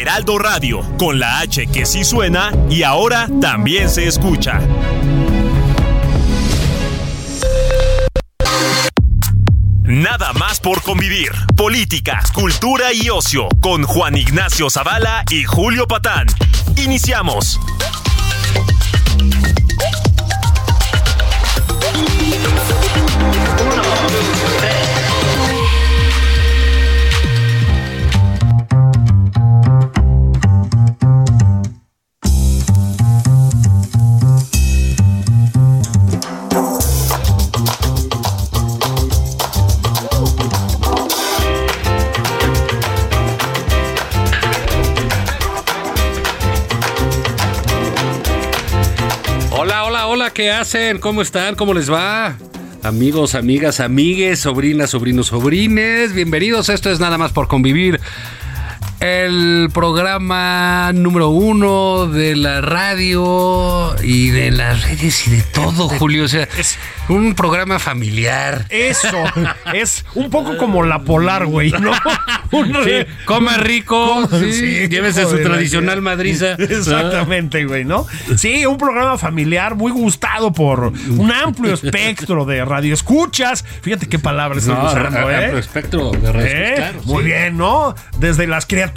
Heraldo Radio, con la H que sí suena y ahora también se escucha. Nada más por convivir. Política, cultura y ocio con Juan Ignacio Zavala y Julio Patán. Iniciamos. ¿Qué hacen? ¿Cómo están? ¿Cómo les va? Amigos, amigas, amigues, sobrinas, sobrinos, sobrines, bienvenidos. Esto es nada más por convivir. El programa número uno de la radio y de las redes y de todo, Julio. O sea, es un programa familiar. Eso, es un poco como la polar, güey, ¿no? Sí, come rico, sí, Sí, llévese su tradicional madriza. Exactamente, güey, ¿no? Sí, un programa familiar muy gustado por un amplio espectro de radioescuchas. Fíjate qué palabras No, usando, amplio ¿eh? espectro de redes, ¿Eh? claro, Muy bien, ¿no? Desde las criaturas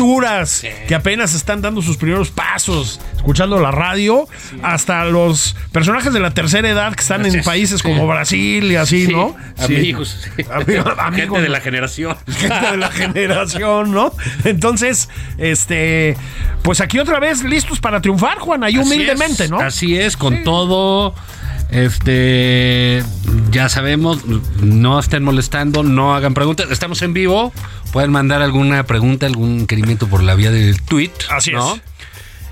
que apenas están dando sus primeros pasos escuchando la radio, hasta los personajes de la tercera edad que están en países como Brasil y así, Sí, ¿no? Sí. Amigos. sí. Amigo- amigos. Gente de la generación. gente de la generación, ¿no? Entonces, este, pues aquí otra vez listos para triunfar, Juan, ahí Así humildemente, es, ¿no? Así es, con todo. Este, ya sabemos, no estén molestando, no hagan preguntas. Estamos en vivo. Pueden mandar alguna pregunta, algún requerimiento por la vía del tweet. Así ¿no? es.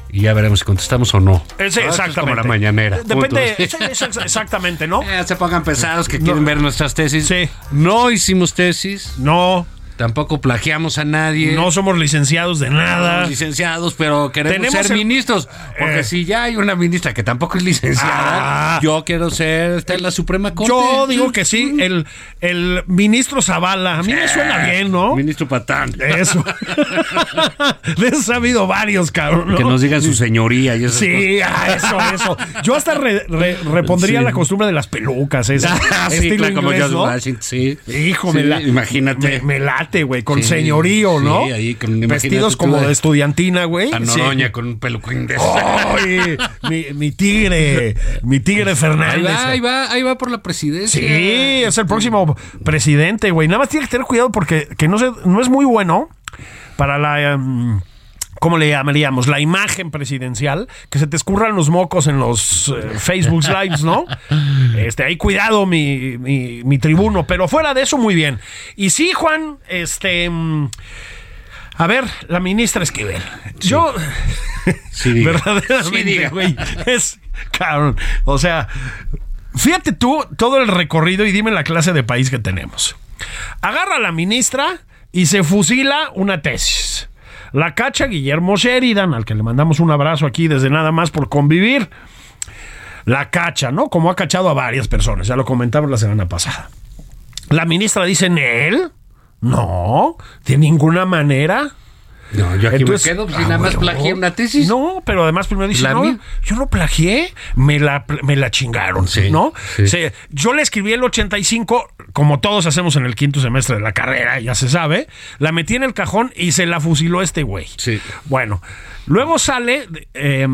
Y ya veremos si contestamos o no. Es exactamente. como la mañanera. Depende, exactamente, ¿no? Eh, se pongan pesados que quieren No. ver nuestras tesis. Sí. No hicimos tesis, No, tampoco plagiamos a nadie. no somos licenciados de nada. somos licenciados, pero queremos Tenemos ser el- ministros. Porque Eh. si ya hay una ministra que tampoco es licenciada, Ah. yo quiero ser, está en la Suprema Corte. Yo digo que sí, el, el ministro Zavala, a mí me suena bien, ¿no? Ministro Patán. Eso. de eso ha habido varios, cabrón. ¿no? Que nos digan su señoría y esas Sí, ah, eso, eso. Yo hasta re- re- repondría Sí. la costumbre de las pelucas, esa. cosas. Ah, sí, como inglés, George ¿no? Washington, sí. Hijo, Sí, me la- Imagínate. Me, me güey, con Sí, señorío, sí, ¿no? ahí con- Vestidos como de- estudiantina, güey. a Sí. Noroña con un peluquín de Ay, mi, mi tigre, mi tigre Ahí Fernández. va, ahí va, ahí va por la presidencia. Sí, es el próximo presidente, güey. Nada más tiene que tener cuidado porque que no, se, no es muy bueno para la... em, ¿Cómo le llamaríamos? La imagen presidencial, que se te escurran los mocos en los eh, Facebook Lives, ¿no? Este, ahí cuidado mi, mi, mi tribuno, pero fuera de eso, muy bien. Y sí, Juan, este... mm, A ver, la ministra Esquivel. Yo... Sí, verdaderamente, Sí, güey, es... Cabrón, o sea... Fíjate tú todo el recorrido y dime la clase de país que tenemos. Agarra a la ministra y se fusila una tesis. La cacha Guillermo Sheridan, al que le mandamos un abrazo aquí desde nada más por convivir. La cacha, ¿no? Como ha cachado a varias personas, ya lo comentamos la semana pasada. La ministra dice, ¿él? No, de ninguna manera. No, yo aquí Entonces- me quedo, pues, si Ah, nada más bueno. plagié una tesis. No, pero además primero dice, La no, mía. yo no plagié, me la, me la chingaron, Sí, ¿no? sí. O sea, yo le escribí el 85, como todos hacemos en el quinto semestre de la carrera, ya se sabe, la metí en el cajón y se la fusiló este güey. Sí. Bueno, luego sale, eh,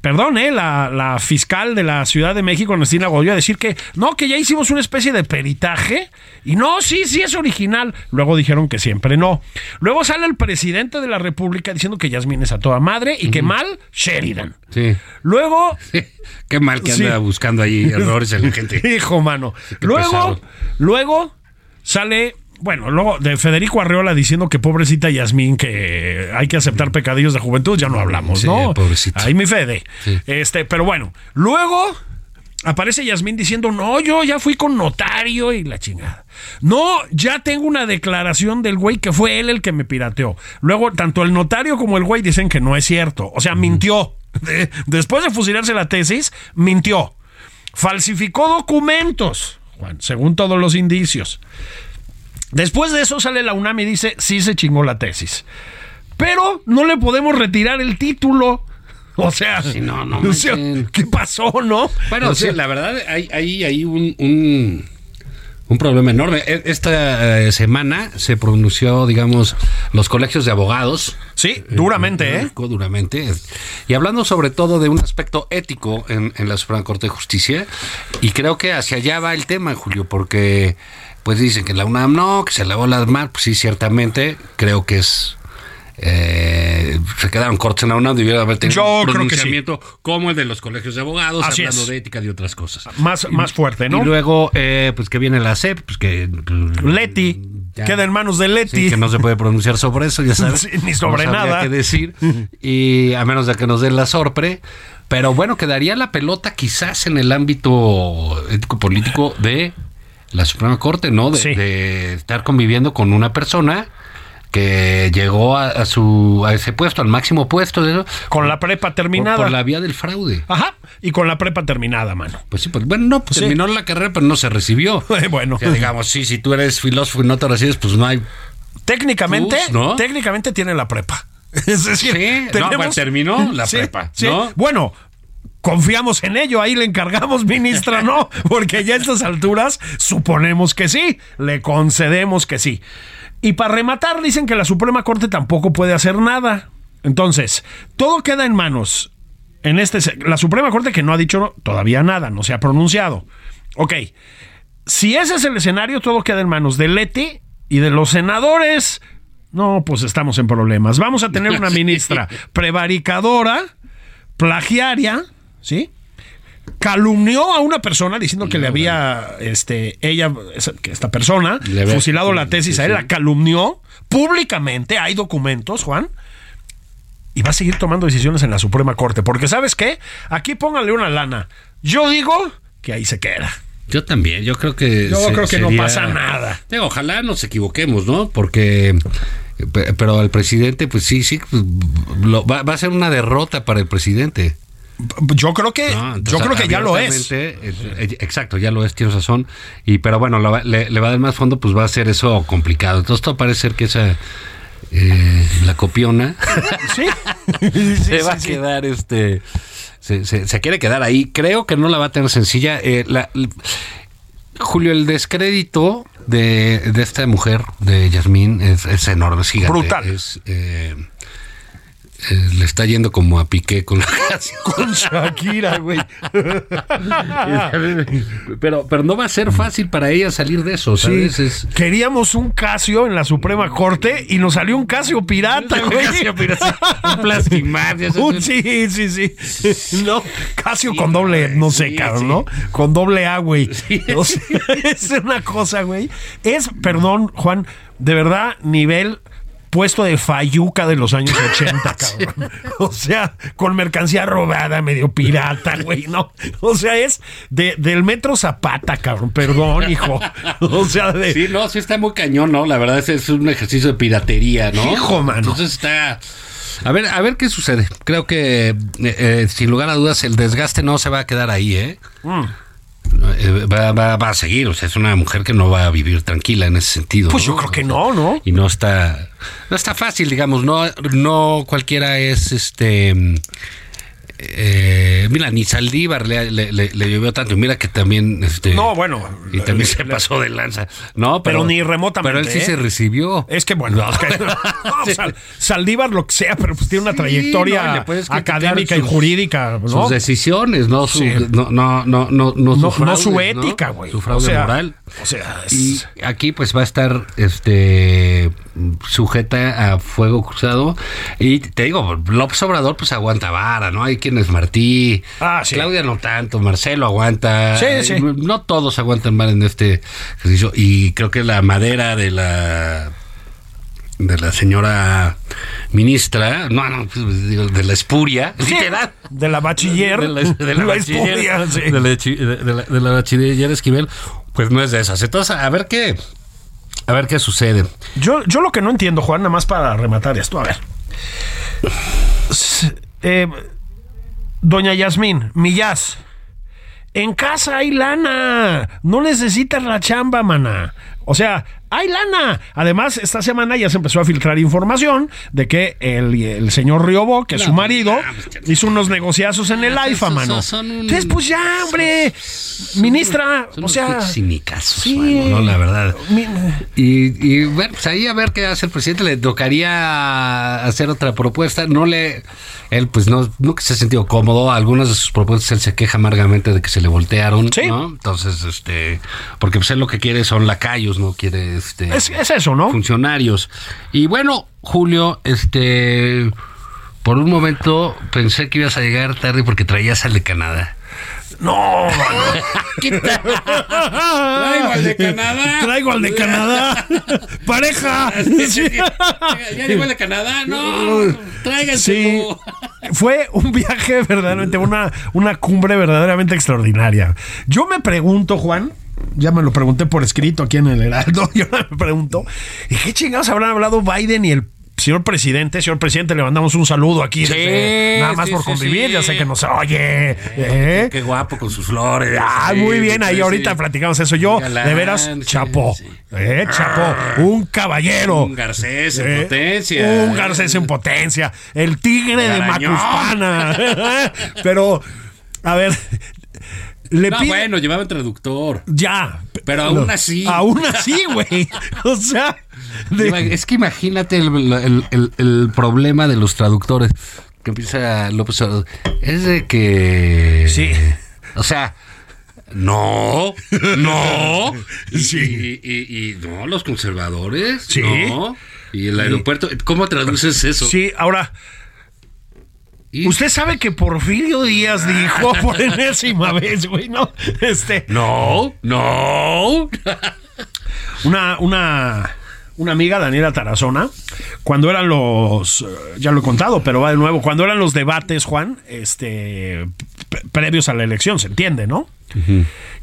perdón, eh, la, la fiscal de la Ciudad de México, Ernestina Godoy, a decir que no, que ya hicimos una especie de peritaje y no, sí, sí es original. Luego dijeron que siempre no. Luego sale el presidente de la República diciendo que Yasmín es a toda madre y que mal Sheridan. Sí. Luego Qué mal que anda Sí. buscando ahí errores en la gente. Hijo, mano. luego, pesado. luego sale bueno, luego de Federico Arreola diciendo que pobrecita Yasmín, que hay que aceptar pecadillos de juventud, ya no hablamos, Sí, ¿no? pobrecita. Ahí mi Fede. Sí. Este, pero bueno, luego aparece Yasmín diciendo, no, yo ya fui con notario y la chingada. No, ya tengo una declaración del güey que fue él el que me pirateó. Luego, tanto el notario como el güey dicen que no es cierto. O sea, mintió. De- después de fusilarse la tesis, mintió. Falsificó documentos, Juan, según todos los indicios. Después de eso sale la UNAM y dice, sí se chingó la tesis. Pero no le podemos retirar el título. O sea, Sí, no, no o sea, manchen. ¿qué pasó, no? Bueno, O sea, sí, la verdad, hay, hay, hay un, un, un problema enorme. E- Esta eh, semana se pronunció, digamos, los colegios de abogados. Sí, duramente, ¿eh? México, Duramente. Y hablando sobre todo de un aspecto ético en, en la Suprema Corte de Justicia. Y creo que hacia allá va el tema, Julio, porque pues dicen que la UNAM no, que se lavó las manos. Pues sí, ciertamente, creo que es... eh, se quedaron cortos en la UNAM, debieron haber tenido Yo un creo que sí. pronunciamiento como el de los colegios de abogados, Así hablando es. de ética y otras cosas. Más, más fuerte, ¿no? Y luego, eh, pues que viene la CEP, pues que... Leti. Ya. Queda en manos de Leti. Sí, que no se puede pronunciar sobre eso, ya sabes. Sí, ni sobre No nada. qué decir. Y a menos de que nos den la sorpre. Pero bueno, quedaría la pelota quizás en el ámbito ético-político de la Suprema Corte, ¿no? De, Sí. de estar conviviendo con una persona que llegó a, a su a ese puesto, al máximo puesto de eso, Con la prepa por, terminada. por la vía del fraude. Ajá. Y con la prepa terminada, mano. Pues sí, pues bueno, no, pues Sí. terminó la carrera, pero no se recibió. Bueno. O sea, digamos, sí, si tú eres filósofo y no te recibes, pues no hay Técnicamente, ¿no? técnicamente tiene la prepa. Es decir, Sí, no, pues terminó la prepa, sí. ¿no? Bueno, confiamos en ello, ahí le encargamos, ministra, no, porque ya a estas alturas suponemos que sí, le concedemos que sí. Y para rematar, dicen que la Suprema Corte tampoco puede hacer nada. Entonces, todo queda en manos. En este, la Suprema Corte que no ha dicho todavía nada, no se ha pronunciado. Ok, si ese es el escenario, todo queda en manos de Leti y de los senadores. No, pues estamos en problemas. Vamos a tener una ministra prevaricadora, plagiaria, ¿sí? Calumnió a una persona diciendo que le había, este, ella, que esta persona, Le fusilado la tesis a él, la calumnió públicamente. Hay documentos, Juan. Y va a seguir tomando decisiones en la Suprema Corte. Porque, ¿sabes qué? Aquí póngale una lana. Yo digo que ahí se queda. Yo también, yo creo que. Yo se- creo que no pasa nada. Digo, ojalá nos equivoquemos, ¿no? Porque. pe- Pero el presidente, pues sí, sí, pues, lo- va, va a ser una derrota para el presidente. Yo creo que, ¿no? yo creo que ya lo es. eh, Exacto, ya lo es, tienes razón. Y pero bueno, lo le, le va a dar más fondo, pues va a ser eso complicado. Entonces, todo parece ser que esa. eh, la copiona Sí. se va a quedar este se, se- se quiere quedar ahí creo que no la va a tener sencilla Eh, la- Julio el descrédito de, de esta mujer de Yasmín es, es enorme es gigante Brutal. Es, eh, eh, le está yendo como a Piqué con la canción Con Shakira, güey. pero pero no va a ser fácil para ella salir de eso Sí. ¿sabes? Es- Queríamos un Casio en la Suprema Corte y nos salió un Casio pirata, güey. Casio pirata, un Plastimar, sí, sí, sí. No, Casio con doble, no sé, sí, cabrón, sí. ¿no? Con doble A, güey. Sí, es una cosa, güey. Es, perdón, Juan, de verdad, nivel puesto de fayuca de los años 80, cabrón. O sea, con mercancía robada, medio pirata, güey, ¿no? O sea, es de, del metro Zapata, cabrón. Perdón, hijo. O sea, de... Sí, no, sí está muy cañón, ¿no? La verdad es, es un ejercicio de piratería, ¿no? Hijo, mano. Entonces está... A ver, a ver qué sucede. Creo que, eh, eh, sin lugar a dudas, el desgaste no se va a quedar ahí, ¿eh? Mm. Eh, Va, va- va a seguir, o sea, es una mujer que no va a vivir tranquila en ese sentido. Pues yo creo que no, ¿no? Y no está, no está fácil, digamos, no, no cualquiera es este. Eh, mira, ni Saldívar le, le, le- le llovió tanto. Mira que también. Este, No, bueno. Y también se pasó de lanza. No, Pero pero, ni remotamente, Pero él sí ¿eh? se recibió. Es que bueno, es que- no, Sí. Sal- Saldívar lo que sea, pero pues tiene una Sí, trayectoria no, académica y jurídica. Sus decisiones, no su, Sí. no, no, no, no, no, no fraudes, su ética, güey. Su fraude o sea, moral. O sea, es- Y aquí pues va a estar este sujeta a fuego cruzado. Y te digo, López Obrador pues aguanta vara, ¿no? Hay quienes Martí, Ah, sí. Claudia no tanto, Marcelo aguanta. Sí, sí. No todos aguantan mal en este ejercicio. Y creo que la madera de la de la señora ministra, no, no, pues, digo, de la espuria, literal. De la bachiller. De la, de la bachiller, espuria, sí. de la de- de la- la bachiller Esquivel, pues no es de esas. Entonces, a ver qué, a ver qué sucede. Yo, yo lo que no entiendo, Juan, nada más para rematar esto, a ver. Eh, Doña Yasmín, Millás, en casa hay lana. No necesitas la chamba, mana. O sea, hay lana. Además, esta semana ya se empezó a filtrar información de que el, el señor Riobó, que es su No, marido, no, hizo unos negociazos en el Ah, AIFA, mano. Entonces, pues ya, hombre. Ministra, o sea. cinicazos, sí. ¿no? La verdad. mi- Y, y bueno, pues ahí a ver qué hace el presidente. Le tocaría hacer otra propuesta. No le. Él, pues no, nunca se ha sentido cómodo. Algunas de sus propuestas él se queja amargamente de que se le voltearon. Sí. ¿no? Entonces, este. Porque pues él lo que quiere son lacayos, no quiere este. Es, es eso, ¿no? funcionarios. Y bueno, Julio, este. Por un momento pensé que ibas a llegar tarde porque traías al de Canadá. No, mano. Traigo al de Canadá. Traigo al de Canadá. Pareja. Sí. ¿Ya llegó el de Canadá? No, tráiganse. Sí. Fue un viaje verdaderamente, una, una cumbre verdaderamente extraordinaria. Yo me pregunto, Juan, ya me lo pregunté por escrito aquí en el Heraldo, yo me pregunto, ¿y qué chingados habrán hablado Biden y el señor presidente? Señor presidente, le mandamos un saludo aquí. Sí, desde- nada más sí, por convivir, sí. ya sé que nos oye. ¿eh? Qué guapo con sus flores. Ah, muy bien, ahí ahorita platicamos eso. Yo, galán, de veras, chapo. Eh, chapo, un caballero. Un Garcés en Eh, potencia. Un Garcés en potencia. El tigre de. Macuspana. Pero, a ver, le No, bueno, llevaba traductor. Ya. Pero aún así. Aún así, güey. O sea. de- Es que imagínate el, el- el- el problema de los traductores. Que empieza López Obrador. Es de que. Sí. O sea. No, no. Y, Sí. y, y- y no, los conservadores. Sí. No. Y el aeropuerto. ¿Cómo traduces eso? sí, ahora. Y- Usted sabe que Porfirio Díaz dijo por enésima vez, güey, ¿no? Este. No, no. Una, una, una amiga, Daniela Tarazona, cuando eran los, eh, ya lo he contado, pero va de nuevo, cuando eran los debates, Juan, este, pre- previos a la elección, se entiende, ¿no?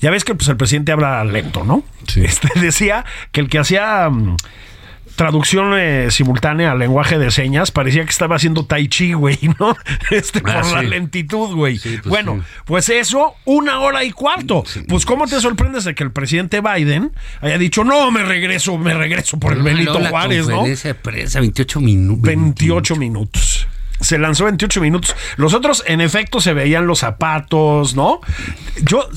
Ya ves que pues, el presidente habla lento, ¿no? Sí. Este, decía que el que hacía mm, traducción eh, simultánea al lenguaje de señas parecía que estaba haciendo tai chi, güey, ¿no? Este, Ah, por la lentitud, güey. Sí, pues, bueno, sí. pues eso, una hora y cuarto. Pues, ¿cómo te sorprendes de que el presidente Biden haya dicho, no, me regreso, me regreso por el Benito Luego la Juárez, ¿no? prensa, 28 minutos. 28 minutos. Se lanzó 28 minutos. Los otros, en efecto, se veían los zapatos, ¿no? Yo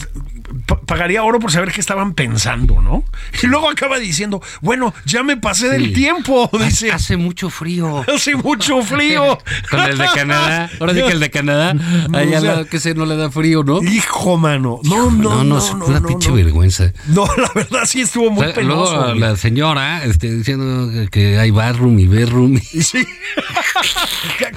pagaría oro por saber qué estaban pensando, ¿no? Y luego acaba diciendo, bueno, ya me pasé del tiempo, dice. Hace mucho frío. Hace mucho frío. Con el de Canadá. Ahora sí que el de Canadá. Ahí O sea, lado que se no le da frío, ¿no? Hijo, mano. No, no, no, no, es no, una no, pinche no. vergüenza. No, la verdad sí estuvo muy O sea, penoso. Luego la señora este, diciendo que- hay barroom y bedroom. y- Sí.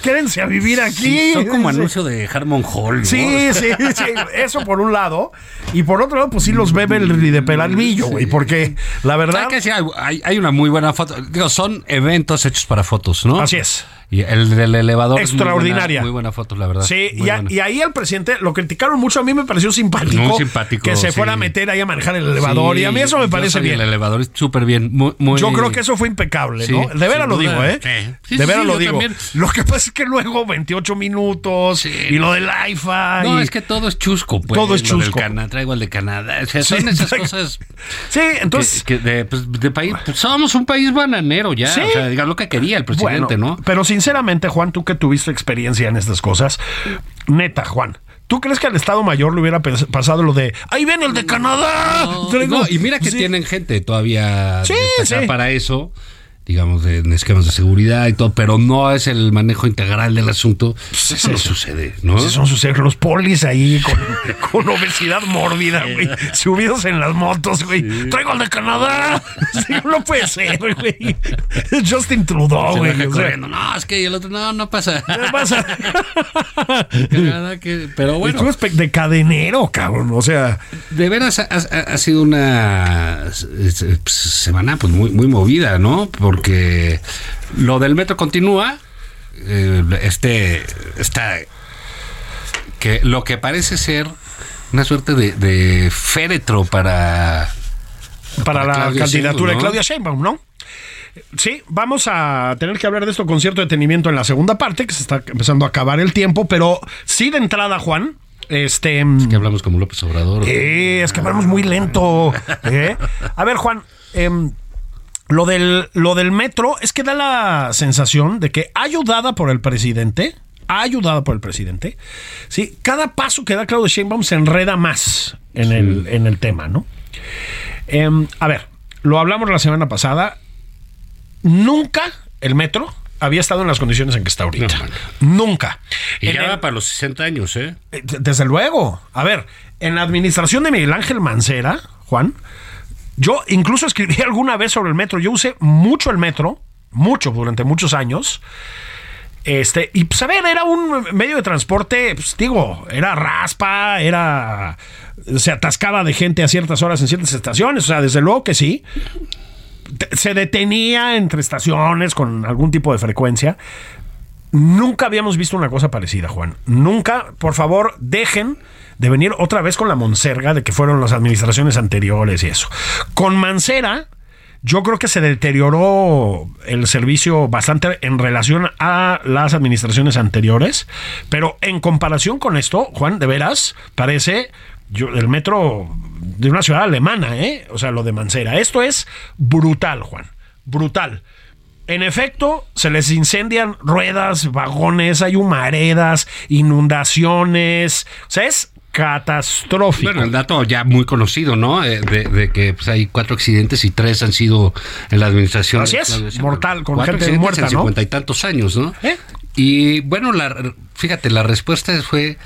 Quédense a vivir aquí. Son como Sí. anuncio de Harmon Hall. ¿no? Sí, sí, sí. Eso por un lado. Y por otro lado, pues sí los bebe el de Pelalvillo, güey. Porque la verdad. Sí, hay, hay- hay una muy buena foto. Digo, son eventos hechos para fotos, ¿no? Así es. Y el del elevador. es muy buena- Extraordinaria. Muy buena, foto, la verdad. Sí, y, a- buena. y ahí al presidente lo criticaron mucho. A mí me pareció simpático. Muy simpático, Que se sí. fuera a meter ahí a manejar el elevador. Sí, y a mí eso me parece bien. El elevador es súper bien. Muy, muy- Yo creo que eso fue impecable, Sí, ¿no? De veras sin lo digo, ¿eh? De veras lo digo. también. Lo que pasa es que luego 28 minutos y lo del IFA. No, y- es que todo es chusco, pues. Todo es lo del chusco. Cana- traigo el de Canadá. O sea, Sí, son esas cosas Sí, entonces. que de, pues, de país. pues, somos un país bananero ya. O sea, diga lo que quería el presidente, Bueno, ¿no? Pero sinceramente, Juan, tú que tuviste experiencia en estas cosas, neta, Juan, ¿tú crees que al Estado Mayor le hubiera pasado lo de ahí viene el de Canadá? No, y mira que Sí. tienen gente todavía Sí, sí. para eso. Digamos, de, en esquemas de seguridad y todo, pero no es el manejo integral del asunto. Pues eso no sucede, ¿no? Son sus los polis ahí con, con obesidad mórbida, güey. Subidos en las motos, güey. Traigo al de Canadá. Sí, no puede ser, güey. Justin Trudeau, güey. No, es que el otro, no, no pasa. ¿Qué pasa? Nada que- pero bueno. tú espe- de cadenero, cabrón. O sea, De veras ha, ha- ha sido una eh, semana pues muy, muy movida, ¿no? Porque lo del metro continúa. eh, este está que lo que parece ser una suerte de, de féretro para para, la Claudia candidatura Sheinbaum, de. Claudia Sheinbaum, ¿no? Sí, vamos a tener que hablar de esto con cierto detenimiento en la segunda parte, que se está empezando a acabar el tiempo, pero sí de entrada, Juan, este... que hablamos como López Obrador. Eh, es que hablamos muy lento. ¿eh? A ver, Juan, em, lo, del, lo del metro es que da la sensación de que ayudada por el presidente, ayudada por el presidente, sí, cada paso que da Claudio Sheinbaum se enreda más en, el, en el tema, ¿no? Em, a ver, lo hablamos la semana pasada. Nunca el metro había estado en las condiciones en que está ahorita. No. Nunca. y En ya el- va para los 60 años, ¿eh? eh, Desde luego. A ver, en la administración de Miguel Ángel Mancera, Juan, yo incluso escribí alguna vez sobre el metro. Yo usé mucho el metro, mucho, durante muchos años. Este, y pues era un medio de transporte, pues digo, era raspa, era. Se atascaba de gente a ciertas horas en ciertas estaciones, o sea, desde luego que sí. Se detenía entre estaciones con algún tipo de frecuencia. Nunca habíamos visto una cosa parecida, Juan. Nunca, por favor, dejen de venir otra vez con la monserga de que fueron las administraciones anteriores y eso. Con Mancera, yo creo que se deterioró el servicio bastante en relación a las administraciones anteriores, pero en comparación con esto, Juan, de veras, parece yo, el metro de una ciudad alemana, ¿eh? O sea, lo de Mancera. Esto es brutal, Juan. Brutal. En efecto, se les incendian ruedas, vagones, hay humaredas, inundaciones. O sea, es catastrófico. Bueno, el dato ya muy conocido, ¿no? Eh, De, de que pues, hay cuatro accidentes y tres han sido en la administración. Así es, mortal, con Cuatro gente muerta, en ¿no? cincuenta y tantos años, ¿no? ¿Eh? Y bueno, la, fíjate, la respuesta fue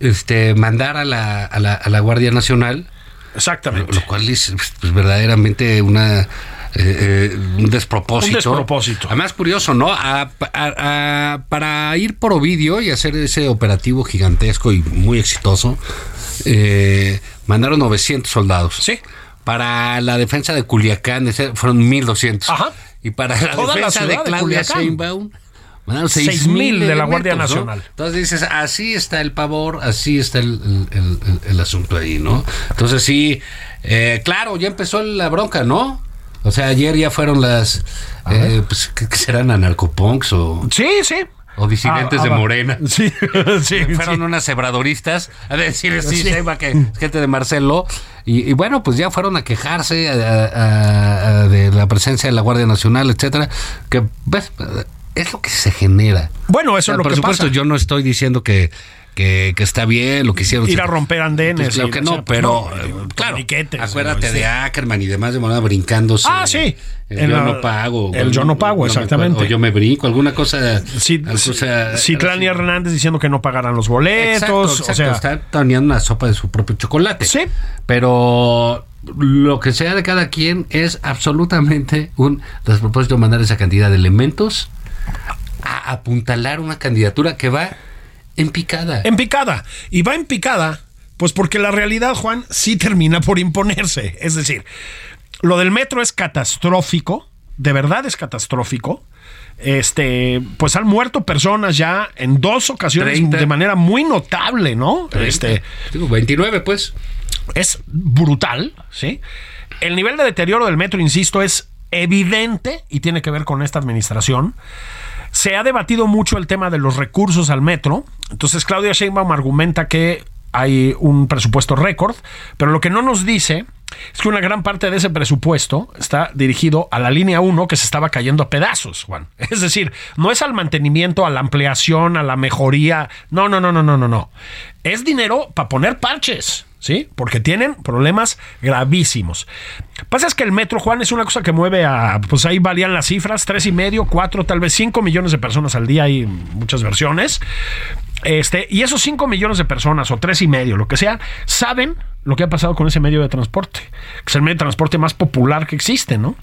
este mandar a la, a la, a la Guardia Nacional, Exactamente. lo cual es pues, verdaderamente una eh, eh, un despropósito. Un despropósito. Además, curioso, ¿no? A- a- a- para ir por Ovidio y hacer ese operativo gigantesco y muy exitoso, eh, mandaron 900 soldados. Sí. Para la defensa de Culiacán fueron 1200. Ajá. Y para la Toda defensa de de Claudia Culiacán. Sheinbaum mandaron 6,000 6000 de la Guardia. Nacional. Entonces dices, así está el pavor, así está el, el- el- el- el asunto ahí, ¿no? Entonces sí, eh, claro, ya empezó la bronca, ¿no? O sea, ayer ya fueron las, eh, pues, ¿qué, qué serán anarcopunks o, Sí, sí. o disidentes Ah, de ah. Morena? Sí, sí. Fueron sí. unas cebradoristas a decir sí, Sí. Que es gente de Marcelo y, y bueno pues ya fueron a quejarse a- a- a- de la presencia de la Guardia Nacional etcétera que pues, es lo que se genera Bueno, eso es lo por que supuesto pasa. yo no estoy diciendo que, que, que está bien lo que hicieron Ir a romper andenes. Pues claro que no, pero no, eh, claro, acuérdate de Ackerman y demás de Morena brincándose. Ah, sí. El yo la- no pago. el yo no pago, me exactamente. acuerdo, O yo me brinco, alguna cosa. Sí, cosa- Citlán y Hernández diciendo que no pagaran los boletos. Exacto, exacto, o sea, está torneando una sopa de su propio chocolate. Sí. Pero lo que sea de cada quien es absolutamente un despropósito mandar esa cantidad de elementos a apuntalar una candidatura que va en picada. en picada. Y va en picada, pues porque la realidad, Juan, sí termina por imponerse. Es decir, lo del metro es catastrófico, de verdad es catastrófico. Este, pues han muerto personas ya en dos ocasiones 30. de manera muy notable, ¿no? Este, Digo, 29, pues. es brutal, ¿sí? El nivel de deterioro del metro, insisto, es evidente y tiene que ver con esta administración. Se ha debatido mucho el tema de los recursos al metro. Entonces, Claudia Sheinbaum argumenta que hay un presupuesto récord, pero lo que no nos dice es que una gran parte de ese presupuesto está dirigido a la línea 1 que se estaba cayendo a pedazos, Juan. Es decir, no es al mantenimiento, a la ampliación, a la mejoría. No, no, no, no, no, no, no. Es dinero para poner parches. ¿Sí? Porque tienen problemas gravísimos. Pasa es que el metro, Juan, es una cosa que mueve a, pues ahí varían las cifras, tres y medio, cuatro, tal vez cinco millones de personas al día, hay muchas versiones. Este, y esos cinco millones de personas, o tres y medio, lo que sea, saben lo que ha pasado con ese medio de transporte, que es el medio de transporte más popular que existe, ¿no?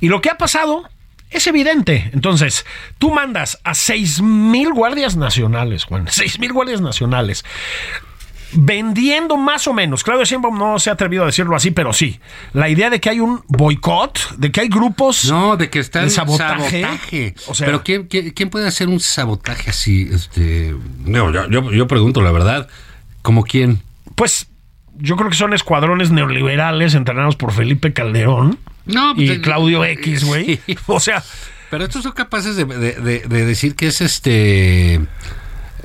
Y lo que ha pasado es evidente. Entonces, tú mandas a seis mil guardias nacionales, Juan, seis mil guardias nacionales, vendiendo más o menos. Claudio Sheinbaum no se ha atrevido a decirlo así, pero sí. La idea de que hay un boicot, de que hay grupos No, de que está el sabotaje. sabotaje. O sea- Pero ¿quién, quién, quién puede hacer un sabotaje así? Este, no, yo, yo, yo pregunto la verdad. ¿Cómo quién? pues yo creo que son escuadrones neoliberales entrenados por Felipe Calderón No, y pues, Claudio eh, X, güey. sí. O sea, Pero estos son capaces de, de- de- de decir que es este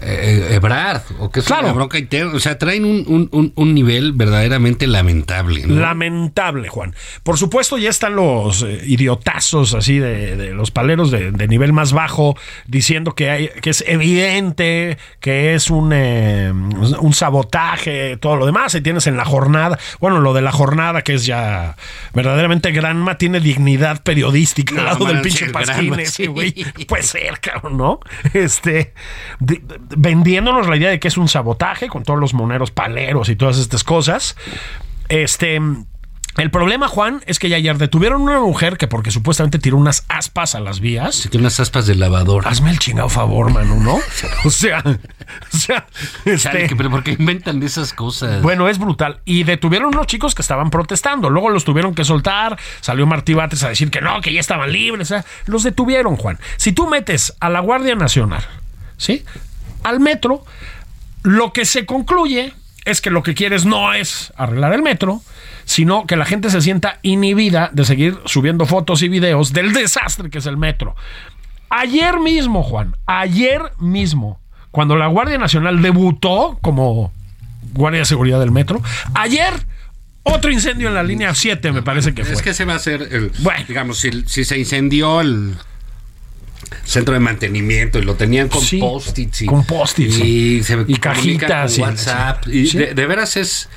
eh, Ebrard o que es Claro. una bronca interna. O sea, traen un, un- un- un nivel verdaderamente lamentable. ¿no? lamentable, Juan. Por supuesto, ya están los eh, idiotazos así de, de los paleros de, de nivel más bajo diciendo que, hay, que es evidente que es un, eh, un sabotaje, todo lo demás. Y tienes en la jornada, bueno, lo de la jornada que es ya verdaderamente Granma tiene dignidad periodística al lado del pinche Pasquín ese, sí. güey. Puede ser, cabrón, ¿no? Este, de- vendiéndonos la idea de que es un sabotaje con todos los moneros paleros y todas estas cosas. Este. El problema, Juan, es que ya ayer detuvieron a una mujer que porque supuestamente tiró unas aspas a las vías. Así que unas aspas de lavador. Hazme el chingado favor, mano, ¿no? O sea, o sea, este, que- pero ¿por qué inventan de esas cosas? bueno, es brutal. Y detuvieron unos chicos que estaban protestando. Luego los tuvieron que soltar. Salió Martí Batres a decir que no, que ya estaban libres. O sea, los detuvieron, Juan. Si tú metes a la Guardia Nacional, ¿sí? Al metro, lo que se concluye es que lo que quieres no es arreglar el metro, sino que la gente se sienta inhibida de seguir subiendo fotos y videos del desastre que es el metro. Ayer mismo, Juan, ayer mismo, cuando la Guardia Nacional debutó como Guardia de Seguridad del Metro, ayer otro incendio en la línea 7 me parece que fue. Es que se va a hacer, el, Bueno. digamos, si, si se incendió el centro de mantenimiento y lo tenían con Sí, post-its y, con post-its, y, se Y cajitas, con WhatsApp. sí. y de, de veras es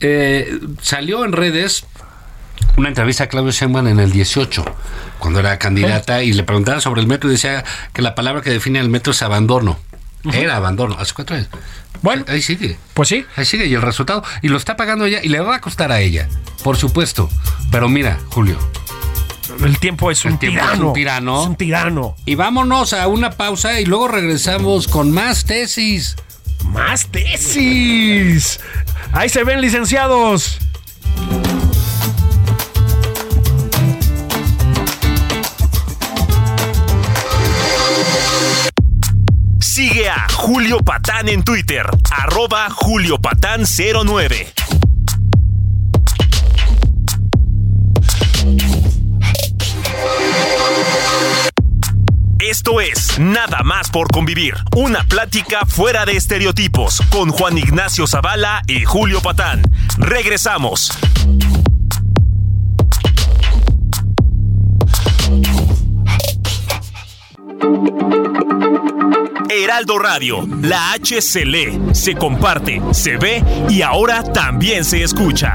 eh, salió en redes una entrevista a Claudio Sheinbaum en el 18 cuando era candidata y le preguntaban sobre el metro y decía que la palabra que define el metro es abandono. Era abandono. Hace cuatro años Bueno. ahí sigue. Pues sí, Ahí sigue, y el resultado, y lo está pagando ella, y le va a costar a ella, por supuesto. Pero mira, Julio, el tiempo es un tiempo es tirano. un tirano. Es un tirano. y vámonos a una pausa y luego regresamos con más tesis. Más tesis. Ahí se ven, licenciados. Sigue a Julio Patán en Twitter, arroba Julio Patán 09. Esto es Nada más por convivir, una plática fuera de estereotipos con Juan Ignacio Zavala y Julio Patán. Regresamos. Heraldo Radio, la H se lee, se comparte, se ve y ahora también se escucha.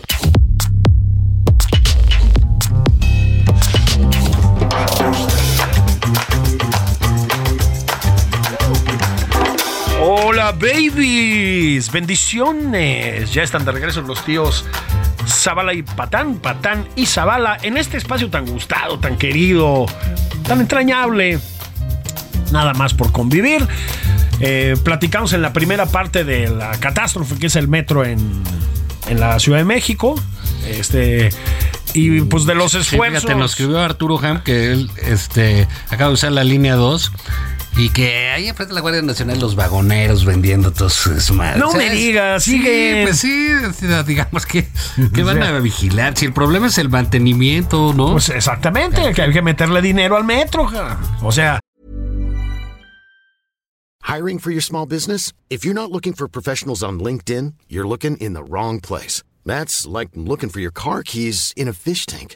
Babies. Bendiciones. Ya están de regreso los tíos Zavala y Patán, Patán y Zavala en este espacio tan gustado, tan querido, tan entrañable. Nada más por convivir. Eh, platicamos en la primera parte de la catástrofe que es el metro en, en la Ciudad de México. Este. Y pues de los Sí, esfuerzos. fíjate, nos escribió Arturo Ham que él este, acaba de usar la línea 2 Y que ahí enfrente de la Guardia Nacional los vagoneros vendiendo todos sus madres. No me digas, Sí, siguen. pues sí, digamos que, que van a vigilar. Si el problema es el mantenimiento, ¿no? Pues exactamente, que hay que meterle dinero al metro. ja. O sea, Hiring for your small business? If you're not looking for professionals on LinkedIn, you're looking in the wrong place. That's like looking for your car keys in a fish tank.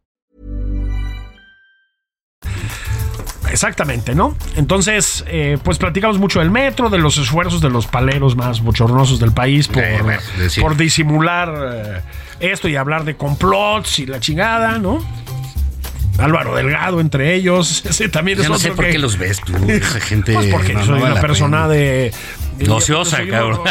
Exactamente, ¿no? Entonces, eh, pues platicamos mucho del metro, de los esfuerzos de los paleros más bochornosos del país por, Eh, bueno, por disimular eh, esto y hablar de complots y la chingada, ¿no? Álvaro Delgado entre ellos, ese también es Ya no otro sé por que- qué los ves tú, esa gente. Pues porque no, soy no una persona pena. de... Ociosa, cabrón.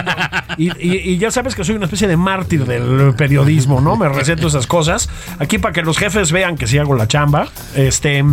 Y, y- y ya sabes que soy una especie de mártir del periodismo, ¿no? Me recento esas cosas. Aquí para que los jefes vean que sí hago la chamba. Este...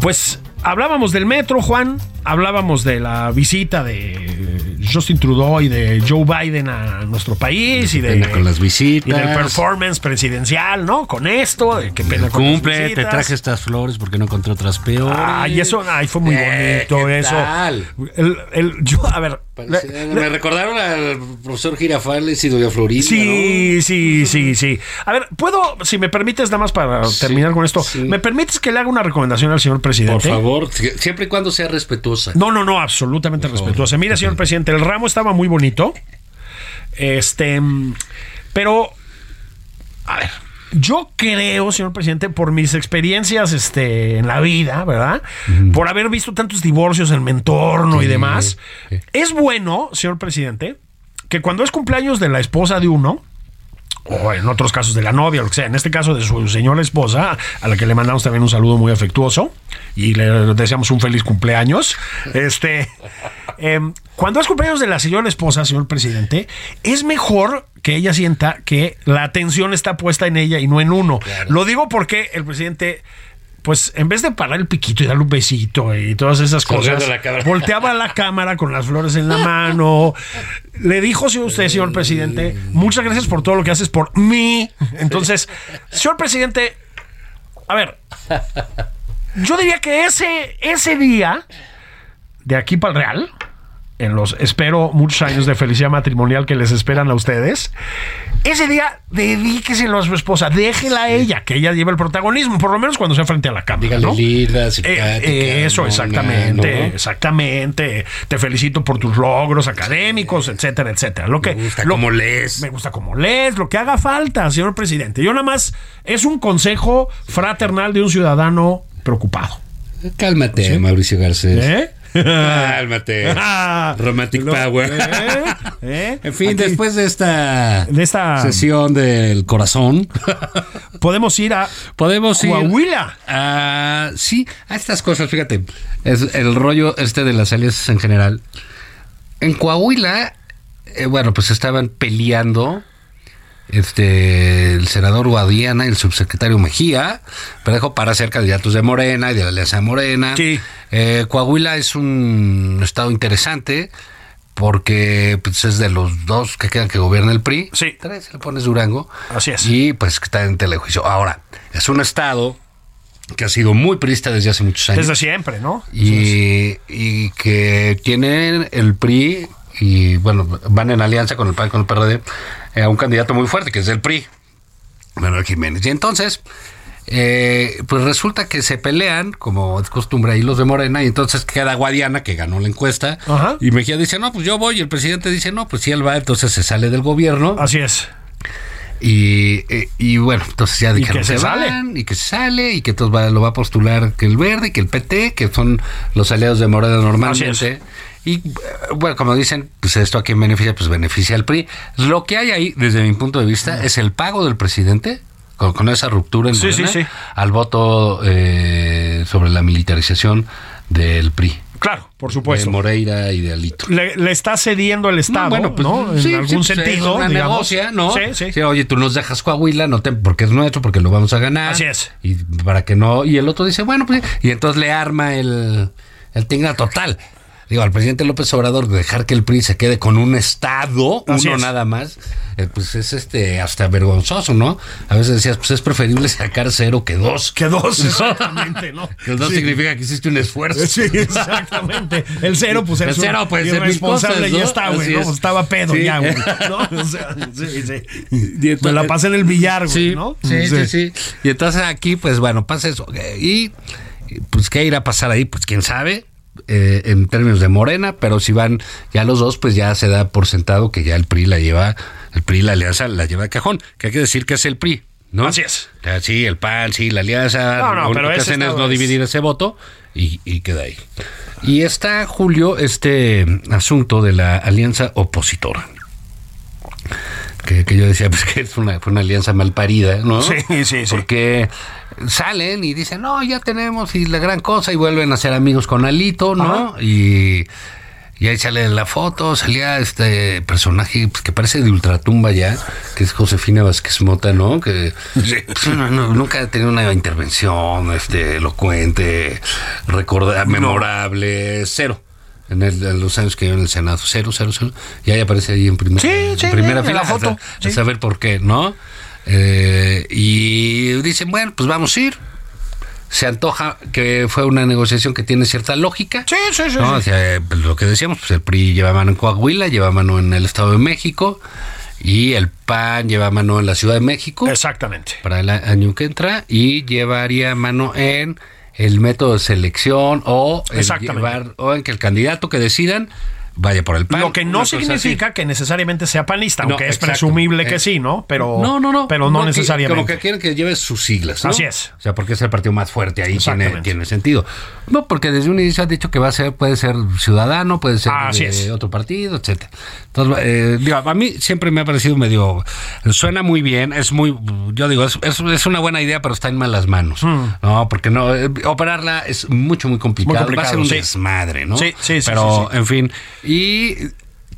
Pues hablábamos del metro, Juan. Hablábamos de la visita de Justin Trudeau y de Joe Biden a nuestro país y de con las visitas. y del performance presidencial, ¿no? Con esto, de qué pena con las Cumple, te visitas. traje estas flores porque no encontré otras peores. Ay, eso, ay, fue muy Eh, bonito ¿qué eso. tal? El, el- yo, a ver. Parece- le- me recordaron al profesor Girafales y Doña Florinda. Sí, sí, sí, sí. A ver, puedo, si me permites, nada más para Sí, terminar con esto, sí. ¿me permites que le haga una recomendación al señor presidente? Por favor, siempre y cuando sea respetuosa. No, no, no, absolutamente respetuosa. Mira, señor presidente, el ramo estaba muy bonito. Este, pero, a ver, yo creo, señor presidente, por mis experiencias este, en la vida, ¿verdad? Por haber visto tantos divorcios en mi entorno y demás, sí. es bueno, señor presidente, que cuando es cumpleaños de la esposa de uno, o en otros casos de la novia, o lo que sea, en este caso de su señora esposa, a la que le mandamos también un saludo muy afectuoso y le deseamos un feliz cumpleaños. Este, em, cuando es cumpleaños de la señora esposa, señor presidente, es mejor que ella sienta que la atención está puesta en ella y no en uno. Lo digo porque el presidente pues en vez de parar el piquito y darle un besito y todas esas cosas, volteaba a la cámara con las flores en la mano. Le dijo a usted, señor presidente, muchas gracias por todo lo que haces por mí. Entonces, señor presidente, a ver, yo diría que ese, ese día, de aquí para el Real, en los espero muchos años de felicidad matrimonial que les esperan a ustedes. Ese día dedíqueselo a su esposa, déjela a ella, que ella lleve el protagonismo, por lo menos cuando sea frente a la cámara. Dígale ¿no? linda, Eh, eh, eso, exactamente, ¿no? exactamente. Te felicito por tus logros académicos, etcétera, etcétera. Lo que, Me gusta lo- cómo lees. Me gusta como lees, lo que haga falta, señor presidente. Yo nada más es un consejo fraternal de un ciudadano preocupado. Cálmate, Mauricio Garcés. ¿Eh? Cálmate. Romantic Lo- Power. ¿Eh? ¿Eh? En fin, Aquí después de esta, De esta- sesión del corazón, podemos ir a podemos ir Coahuila. a sí, a estas cosas, fíjate, es el rollo este de las alianzas en general. En Coahuila, eh, bueno, pues estaban peleando este el senador Guadiana y el subsecretario Mejía, pero dejó para ser candidatos de Morena y de la Alianza de Morena. Sí. Eh, Coahuila es un estado interesante porque pues, es de los dos que quedan que gobierna el PRI. Sí. Tres, le pones Durango. Así es. Y pues que está en telejuicio. Ahora, es un estado que ha sido muy priista desde hace muchos años. Desde siempre, ¿no? y, y que tienen el PRI y bueno, van en alianza con el PAN, con el PRD, eh, a un candidato muy fuerte que es del PRI, Manuel Jiménez. Y entonces, eh, pues resulta que se pelean, como es costumbre ahí los de Morena, y entonces queda Guadiana, que ganó la encuesta, Ajá. y Mejía dice, no, pues yo voy, y el presidente dice, no, pues si él va, entonces se sale del gobierno. Así es. Y, eh, y bueno, entonces ya dijeron que se sale. van, y que se sale, y que entonces va- lo va a postular que el Verde, que el PT, que son los aliados de Morena Así normalmente. Y eh, bueno, como dicen, pues esto a quién beneficia, pues beneficia al PRI. Lo que hay ahí, desde mi punto de vista, es el pago del presidente. Con, con esa ruptura en Sí, sí, Morena, sí. al voto eh, sobre la militarización del PRI. Claro, por De supuesto. Moreira y de Alito. Le, le está cediendo el Estado, ¿no? bueno, pues, en sí, algún sí, pues, sentido. una digamos. negocia, ¿no? Sí, sí. oye, tú nos dejas Coahuila, no te, porque es nuestro, porque lo vamos a ganar. Así es. Y para que no. Y el otro dice, bueno, pues. Y entonces le arma el, el tinga total. Digo, al presidente López Obrador dejar que el PRI se quede con un estado, Así uno es. nada más, eh, pues es este hasta vergonzoso, ¿no? A veces decías, pues es preferible sacar cero que dos. Que dos, exactamente, ¿no? Que dos Sí. significa que hiciste un esfuerzo. Sí, exactamente. El cero, pues El cero mil irresponsable y ya ¿no? está, güey. ¿no? es. Pues estaba pedo Sí. ya, güey. ¿no? O sea, sí, sí. Me la pasé en el billar, güey, ¿no? sí, sí, sí. Y entonces aquí, pues bueno, pasa eso. Y pues qué irá a pasar ahí, pues quién sabe. Eh, en términos de Morena, pero si van ya los dos, pues ya se da por sentado que ya el PRI la lleva, el PRI la alianza la lleva de cajón, que hay que decir que es el PRI, ¿no? Así es. Sí, el PAN, sí, la alianza, No, no, lo pero que hacen es no dividir ese voto y, y queda ahí. Y está, Julio, este asunto de la alianza opositora. Que, que yo decía, pues que es una, fue una alianza mal parida, ¿no? Sí, sí, sí. Porque salen y dicen, no, ya tenemos y la gran cosa y vuelven a ser amigos con Alito, ¿no? Y, y ahí sale la foto, salía este personaje pues, que parece de ultratumba ya, que es Josefina Vázquez Mota, ¿no? Que pues, no, no, nunca ha tenido una intervención este, elocuente, recorda- memorable, cero. En, el- en los años que lleva en el Senado, cero, cero, cero. Y ahí aparece ahí en, primer- Sí, en sí, primera en fila. la foto, a- saber por qué, ¿no? Eh, y dicen, bueno, pues vamos a ir. Se antoja que fue una negociación que tiene cierta lógica. Sí, sí, sí, ¿no? sí. O sea, pues, lo que decíamos, pues el PRI lleva mano en Coahuila, lleva mano en el Estado de México y el PAN lleva mano en la Ciudad de México Exactamente. para el año que entra y llevaría mano en el método de selección o llevar, o en que el candidato que decidan vaya por el PAN. Lo que no significa que necesariamente sea panista, No, aunque es exacto. presumible que Eh, sí, ¿no? Pero no, no, no. Pero no, que- necesariamente. Como que quieren que lleve sus siglas. ¿no? Así es. O sea, porque es el partido más fuerte ahí, tiene, tiene sentido. No, porque desde un inicio han dicho que va a ser, puede ser ciudadano, puede ser Así de es. otro partido, etcétera. Entonces, eh, digo, a mí siempre me ha parecido medio, suena muy bien, es muy, yo digo, es, es, es una buena idea, pero está en malas manos. No, porque no, eh, operarla es mucho, muy complicado. Hmm. Muy va a ser complicado, un sí. desmadre, ¿no? Sí, sí, sí, Pero, sí, sí. en fin, y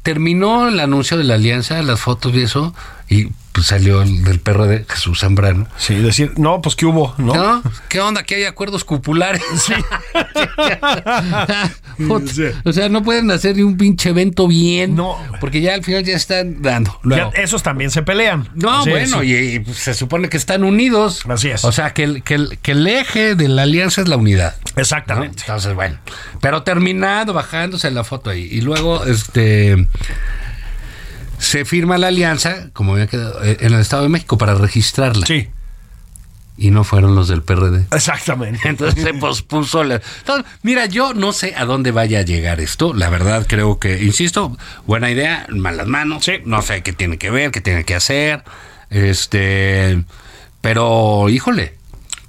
terminó el anuncio de la alianza, las fotos y eso, y pues salió el del PRD, Jesús Zambrano. Sí, decir, no, pues ¿qué hubo? ¿No? ¿No? ¿Qué onda? Que hay acuerdos cupulares. Sí. O sea, no pueden hacer ni un pinche evento bien. No. Porque ya al final ya están dando. Luego. Ya, esos también se pelean. No, Así bueno, es. y, y, pues, se supone que están unidos. Así es. O sea, que el, que el, que el eje de la alianza es la unidad. ¿no? Exactamente. Entonces, bueno. Pero terminado, bajándose la foto ahí. Y luego, este. Se firma la alianza, como había quedado, eh, en el Estado de México para registrarla. Sí, Y no fueron los del PRD. exactamente. Entonces se pospuso. la- Entonces, mira, yo no sé a dónde vaya a llegar esto. La verdad, creo que, insisto, buena idea, malas manos. Sí. No sé qué tiene que ver, qué tiene que hacer. Este. Pero, híjole.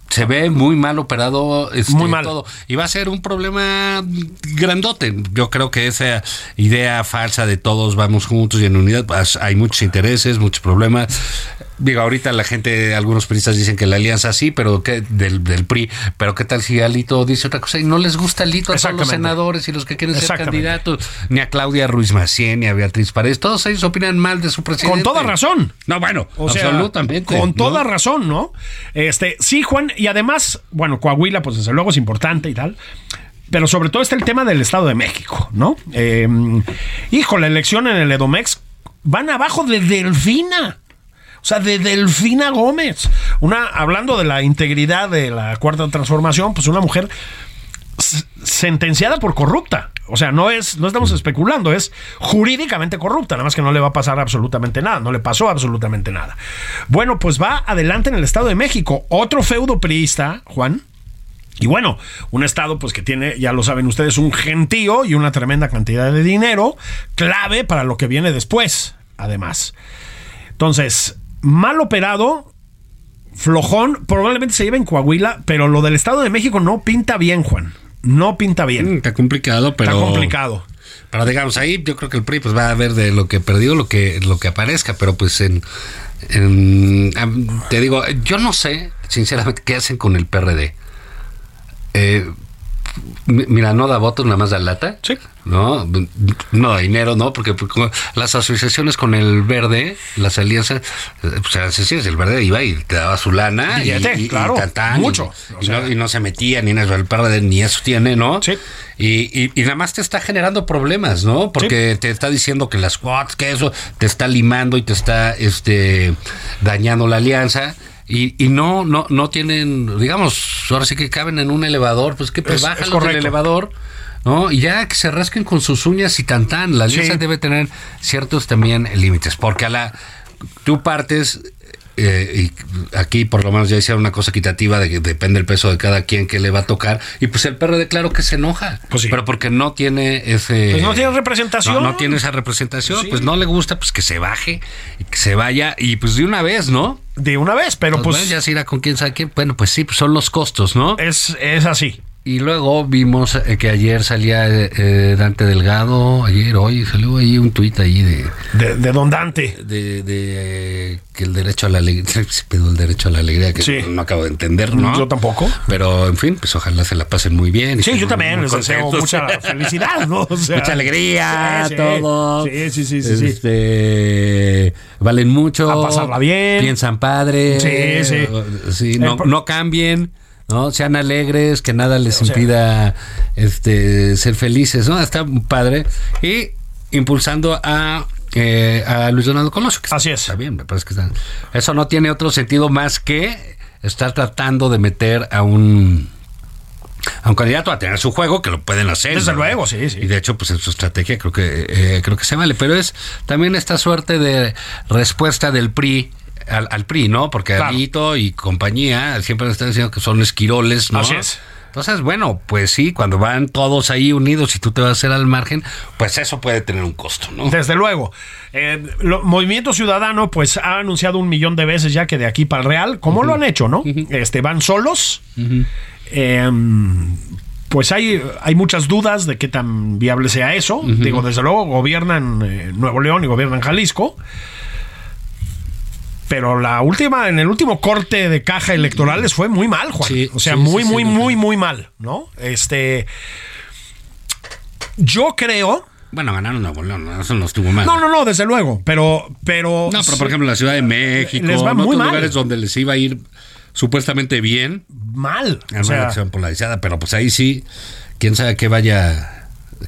Se ve muy mal operado este, Muy mal. todo. Y va a ser un problema grandote. Yo creo que esa idea falsa de todos vamos juntos y en unidad, pues, hay muchos intereses, muchos problemas. Digo, ahorita la gente, algunos periodistas dicen que la alianza sí, pero que del, del PRI, pero qué tal si Alito dice otra cosa y no les gusta Alito a todos los senadores y los que quieren ser candidatos, ni a Claudia Ruiz Macien, ni a Beatriz Paredes, todos ellos opinan mal de su presidente. Con toda razón. No, bueno, O sea, absolutamente. Con ¿no? toda razón, ¿no? Este, sí, Juan, y además, bueno, Coahuila, pues desde luego es importante y tal. Pero sobre todo está el tema del Estado de México, ¿no? Eh, hijo, la elección en el Edomex van abajo de Delfina. O sea, de Delfina Gómez. Una, hablando de la integridad de la cuarta transformación, pues una mujer sentenciada por corrupta. O sea, no es, no estamos especulando, es jurídicamente corrupta, nada más que no le va a pasar absolutamente nada, no le pasó absolutamente nada. Bueno, pues va adelante en el Estado de México, otro feudo priista, Juan. Y bueno, un estado pues que tiene, ya lo saben ustedes, un gentío y una tremenda cantidad de dinero, clave para lo que viene después, además. Entonces, mal operado, flojón, probablemente se lleve en Coahuila, pero lo del Estado de México no pinta bien, Juan. No pinta bien. Mm, Está complicado, pero. Está complicado. Pero digamos, ahí yo creo que el PRI pues va a ver de lo que perdió lo que, lo que aparezca, pero pues en, en- te digo, yo no sé, sinceramente, qué hacen con el PRD. Eh, mira, no da votos, nada más da lata. Sí. No, no da dinero, ¿no? Porque las asociaciones con el verde, las alianzas, eh, pues eran sencillas. El verde iba y te daba su lana. y- Billete, y, y claro, mucho. Y, O sea- no, y no se metía ni en eso. El PRD ni eso tiene, ¿no? Sí. Y, y, y nada más te está generando problemas, ¿no? Porque te está diciendo que las cuotas, que eso, te está limando y te está este dañando la alianza. Y, y no, no, no tienen, digamos, ahora sí que caben en un elevador, pues que pues del correcto. elevador, ¿no? Y ya que se rasquen con sus uñas y tan tan. La alianza Sí. debe tener ciertos también límites, porque a la tú partes eh, y aquí por lo menos ya hicieron una cosa equitativa de que depende el peso de cada quien que le va a tocar y pues el PRD claro que se enoja Pues sí. pero porque no tiene ese Pues no tiene representación. no, no tiene esa representación Sí. pues no le gusta pues que se baje y que se vaya y pues de una vez no De una vez, pero pues, pues, ya se irá con quién sabe quién bueno pues sí pues son los costos no es, es así. Y luego vimos eh, que ayer salía eh, eh, Dante Delgado ayer hoy salió ahí un tuit ahí de De, de Don Dante. de, de, eh, que el derecho a la alegría, el derecho a la alegría que Sí. no acabo de entender, ¿no? Yo tampoco. Pero en fin, pues ojalá se la pasen muy bien. Sí, yo también les deseo mucha felicidad, ¿no? O sea, Mucha alegría, sí, sí. todo. Sí, sí, sí, sí. Este, valen mucho. A pasarla bien. Piensan padre. Sí, sí. Sí, no, no cambien. ¿No? Sean alegres, que nada les O sea- impida este, ser felices, ¿no? Está padre. Y impulsando a, eh, a Luis Donaldo Colosio. que Así es. Está bien, me parece que está. Eso no tiene otro sentido más que estar tratando de meter a un a un candidato a tener su juego, que lo pueden hacer. Desde ¿no? luego, sí, sí. Y de hecho, pues en su estrategia creo que eh, creo que se vale. Pero es también esta suerte de respuesta del PRI al, al PRI, ¿no? Porque Claro. Y compañía siempre están diciendo que son esquiroles, ¿no? Así es. Entonces, bueno, pues sí, cuando van todos ahí unidos y tú te vas a hacer al margen, pues eso puede tener un costo, ¿no? Desde luego. Eh, lo- Movimiento Ciudadano, pues ha anunciado un millón de veces ya que de aquí para el Real, como lo han hecho, ¿no? Este, van solos. Eh, pues hay, hay muchas dudas de qué tan viable sea eso. Digo, desde luego gobiernan eh, Nuevo León y gobiernan Jalisco. Pero la última, en el último corte de caja electoral les fue muy mal, Juan. Sí, o sea, sí, muy, sí, muy, muy, muy mal, ¿no? Este. Yo creo. Bueno, ganaron Nuevo León, ¿no? eso no estuvo mal. No, no, no, desde luego. Pero, pero. No, pero por ejemplo, en la Ciudad de México, Les va en muy otros mal. lugares donde les iba a ir supuestamente bien, mal. sea, una elección polarizada, pero pues ahí sí, quién sabe qué vaya,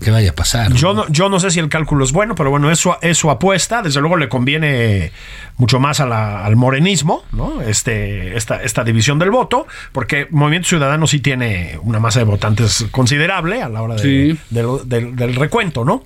qué vaya a pasar. yo no, yo no sé si el cálculo es bueno, pero bueno, es su, es su apuesta. Desde luego le conviene mucho más a la- al morenismo, ¿no? Este, esta, esta división del voto, porque Movimiento Ciudadano sí tiene una masa de votantes considerable a la hora de- Sí. del, del- del recuento, ¿no?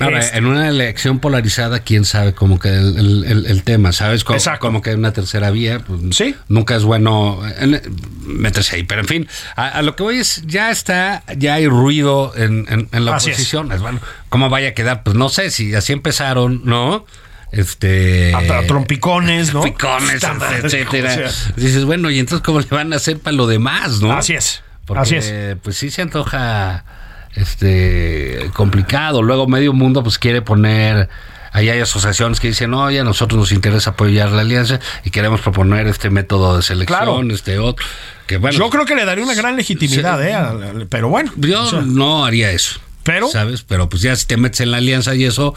Ahora, Este, en una elección polarizada, quién sabe cómo que el, el- el- el tema, ¿sabes? Como, Exacto. como que una tercera vía, pues, Sí. nunca es bueno en- meterse ahí. Pero en fin, a, a lo que voy es, ya está, ya hay ruido en, en- en la Así es. oposición. Es. Bueno, ¿cómo vaya a quedar? Pues no sé, si así empezaron, ¿no? Este. a, a trompicones, ¿no? Picones, Puta madre, etcétera. o sea, Dices, bueno, ¿y entonces cómo le van a hacer para lo demás, no? Así es. Porque, así es. pues sí se antoja este complicado. Luego medio mundo pues quiere poner ahí hay asociaciones que dicen, "Oye, a nosotros nos interesa apoyar la alianza y queremos proponer este método de selección, Claro. este otro." Que bueno, Yo creo que le daría una gran legitimidad. ¿eh? Pero bueno. yo o sea, no haría eso. Pero- ¿sabes? Pero pues ya si te metes en la alianza y eso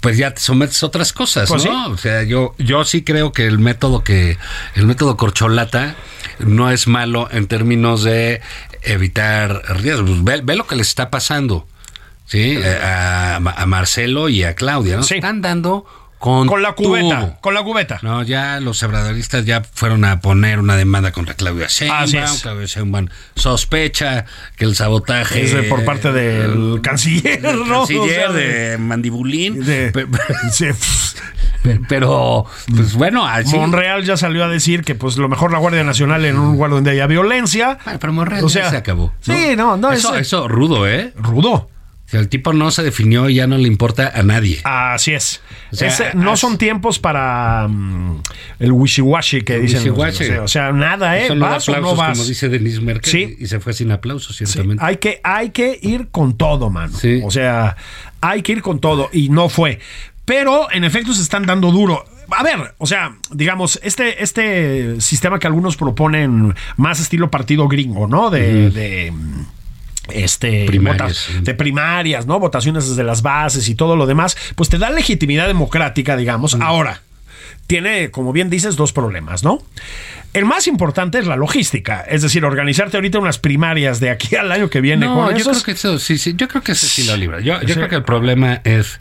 pues ya te sometes a otras cosas, Pues ¿no? sí. O sea, yo yo sí creo que el método que el método corcholata no es malo en términos de evitar riesgos. Ve, ve lo que les está pasando. Sí, Eh, a, a Marcelo y a Claudia, ¿no? Sí. Están dando con con la cubeta, con la cubeta. No, ya los obradoristas ya fueron a poner una demanda contra Claudia Sheinbaum. Así es. Claudia Sheinbaum sospecha que el sabotaje Es de- por parte del canciller, del ¿no? canciller O sea, de Mandibulín. de- Pero, pues bueno, así. Monreal ya salió a decir que pues lo mejor la Guardia Nacional en un lugar donde haya violencia. Bueno, pero Monreal O ya sea, se acabó. sí, no, no, Eso, es- eso rudo, ¿eh? Rudo. Si el tipo no se definió y ya no le importa a nadie. Así es. O sea, Ese- no as- son tiempos para mm, el wishy-washy que El dicen. los- wishy-washy. o sea, nada, ¿eh? Da ¿Vas o aplausos, no vas? como dice Denise Merkel. Sí. Y se fue sin aplausos, Sí, ciertamente. hay, que, hay que ir con todo, mano. Sí. O sea, hay que ir con todo y no fue. Pero en efecto se están dando duro. A ver, o sea, digamos, este, este sistema que algunos proponen más estilo partido gringo, ¿no? De, de, este Primarias, vota- de primarias, ¿no? Votaciones desde las bases y todo lo demás, pues te da legitimidad democrática, digamos. Ahora, tiene, como bien dices, dos problemas, ¿no? El más importante es la logística, es decir, organizarte ahorita unas primarias de aquí al año que viene. No, con yo esos- creo que eso sí, sí, yo creo que eso sí lo libra. Yo, yo Sí. creo que el problema es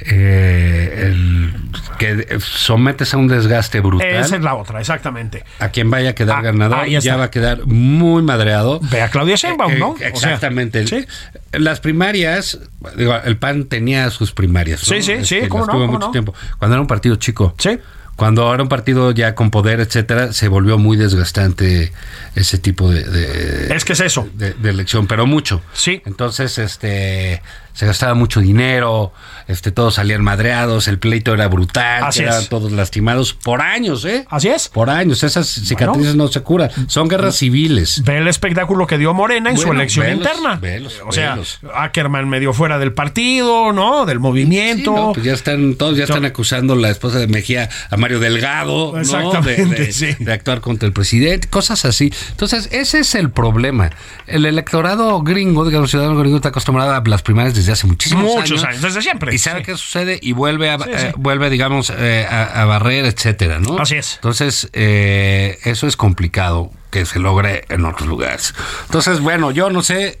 eh, el que sometes a un desgaste brutal Esa es la otra, exactamente. a quien vaya a quedar Ah, ganador, ya va a quedar muy madreado. Ve a Claudia Sheinbaum, Eh, ¿no? eh, O sea, Exactamente. sí. Las primarias, digo, el PAN tenía sus primarias. ¿no? Sí, sí, sí, Este, cómo no, tuvo cómo mucho no. tiempo. Cuando era un partido chico. Sí. Cuando era un partido ya con poder, etcétera, se volvió muy desgastante ese tipo de, de- Es que es eso. de, de elección, pero mucho. Sí. Entonces, este, se gastaba mucho dinero, este, todos salían madreados, el pleito era brutal, Así quedaban es. todos lastimados por años, ¿eh? Así es. Por años, esas cicatrices no se curan, son guerras civiles. Ve el espectáculo que dio Morena en su elección velos, interna. velos, o sea, velos. Ackerman medio fuera del partido, ¿no? Del movimiento. Sí, no, pues ya están, todos ya están Yo- acusando a la esposa de Mejía, a Mario Delgado, ¿no? De, de- sí. de actuar contra el presidente, cosas así. Entonces, ese es el problema. El electorado gringo, digamos, el ciudadano gringo está acostumbrado a las primarias desde hace muchísimos años. Muchos años, desde siempre. Y sabe Sí. qué sucede y vuelve a, Sí, eh, sí. vuelve, digamos, eh, a, a barrer, etcétera, ¿no? Así es. Entonces, eh, eso es complicado que se logre en otros lugares. Entonces, bueno, yo no sé.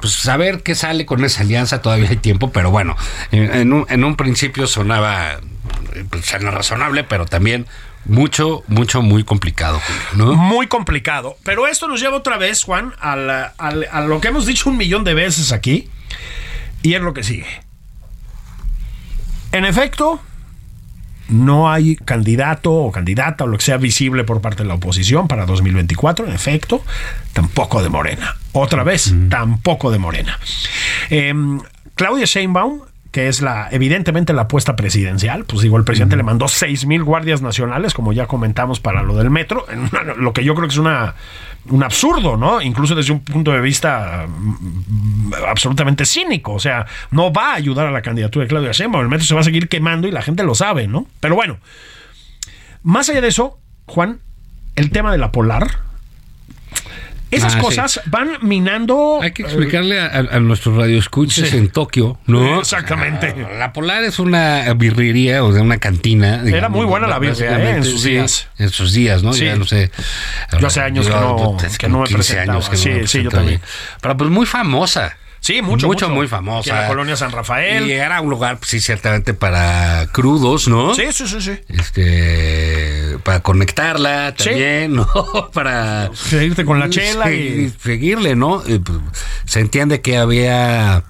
Pues saber qué sale con esa alianza todavía hay tiempo, pero bueno, en, un, en un principio sonaba eh, pues, razonable, pero también mucho, mucho, muy complicado, ¿no? Muy complicado. Pero esto nos lleva otra vez, Juan, a, la- a a lo que hemos dicho un millón de veces aquí. Y es lo que sigue. En efecto, no hay candidato o candidata o lo que sea visible por parte de la oposición para 2024. En efecto, tampoco de Morena. Otra vez, tampoco de Morena. Em, Claudia Sheinbaum que es la evidentemente la apuesta presidencial, pues digo, el presidente le mandó seis mil guardias nacionales, como ya comentamos, para lo del metro, en una- lo que yo creo que es una un absurdo, ¿no? Incluso desde un punto de vista mm, absolutamente cínico, o sea, no va a ayudar a la candidatura de Claudia Sheinbaum, el metro se va a seguir quemando y la gente lo sabe, ¿no? Pero bueno, más allá de eso, Juan, el tema de la polar, esas Ah, sí. cosas van minando Hay que explicarle a, a- a nuestros radioescuchas Sí. en Tokio, ¿no? Exactamente. Ah, La Polar es una birrería, o sea, una cantina. digamos, muy buena la birria, ¿eh? En sus sí, días. En sus días, ¿no? Sí. Ya no sé. Yo hace años que no- es que no me 15 presentaba. años que no Sí, me sí, yo también. Pero pues muy famosa. Sí, mucho, Mucho, mucho. muy Que famosa. la colonia San Rafael. Y era un lugar, pues, sí, ciertamente para crudos, ¿no? Sí, sí, sí, sí. Este, para conectarla Sí. también, ¿no? para Seguirte con la chela y... seguirle, ¿no? Pues, se entiende que había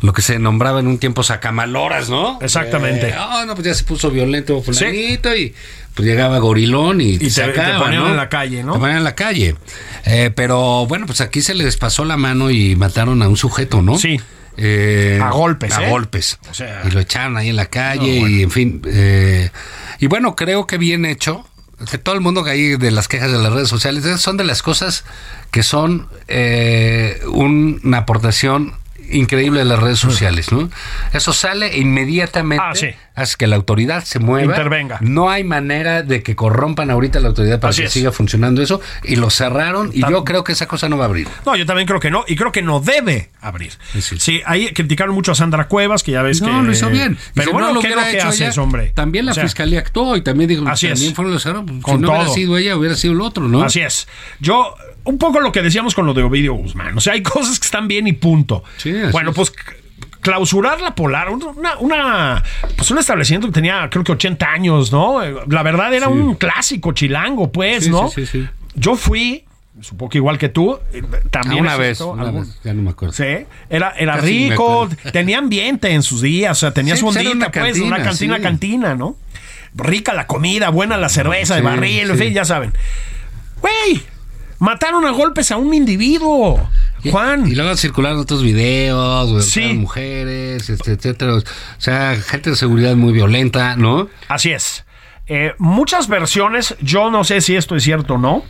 lo que se nombraba en un tiempo sacamaloras, ¿no? Exactamente. Eh, Ah, no, pues ya se puso violento fulanito y pues llegaba gorilón y, te- sacaba, te ponían ¿no? en la calle, ¿no? Te ponían en la calle. Eh, pero bueno, pues aquí se les pasó la mano y mataron a un sujeto, ¿no? Sí. Eh, A golpes, A ¿eh? golpes. O sea- y lo echaron ahí en la calle No, bueno. y en fin. eh, y bueno, creo que bien hecho. Que todo el mundo que hay de las quejas de las redes sociales son de las cosas que son eh, un- una aportación increíble de las redes sociales, ¿no? Eso sale inmediatamente, Ah, sí. Hace que la autoridad se mueva, Intervenga. No hay manera de que corrompan ahorita la autoridad para Así que es. siga funcionando eso y lo cerraron y yo creo que esa cosa no va a abrir. No, yo también creo que no, y creo que no debe abrir. Sí, sí. Ahí criticaron mucho a Sandra Cuevas, que ya ves que... No, lo hizo bien. Pero si bueno, no lo ¿qué es hubiera lo que haces, ella, hombre? También la O sea, fiscalía actuó y también dijo, Así también es. fueron los. Con si no hubiera todo. sido ella, hubiera sido el otro, ¿no? Así es. Yo, un poco lo que decíamos con lo de Ovidio Guzmán. O sea, hay cosas que están bien y punto. Sí, bueno, es. pues clausurar la polar, una, una, pues un establecimiento que tenía creo que 80 años, ¿no? Eh, La verdad era un clásico chilango, pues, Sí, ¿no? sí, sí, sí. Yo fui, supongo que igual que tú, eh, también una vez, asistió una algún- vez, ya no me acuerdo. Sí, era, era Casi rico, tenía ambiente en sus días, o sea, tenía Sí, su pues ondita, una pues, una cantina, cantina, sí. cantina, ¿no? Rica la comida, buena la cerveza de Sí, barril, en fin, ya saben. Güey, mataron a golpes a un individuo. Y- Juan. Y luego circularon otros videos, Sí. mujeres, este, etcétera. O sea, gente de seguridad muy violenta, ¿no? Así es. Eh, muchas versiones, yo no sé si esto es cierto o no,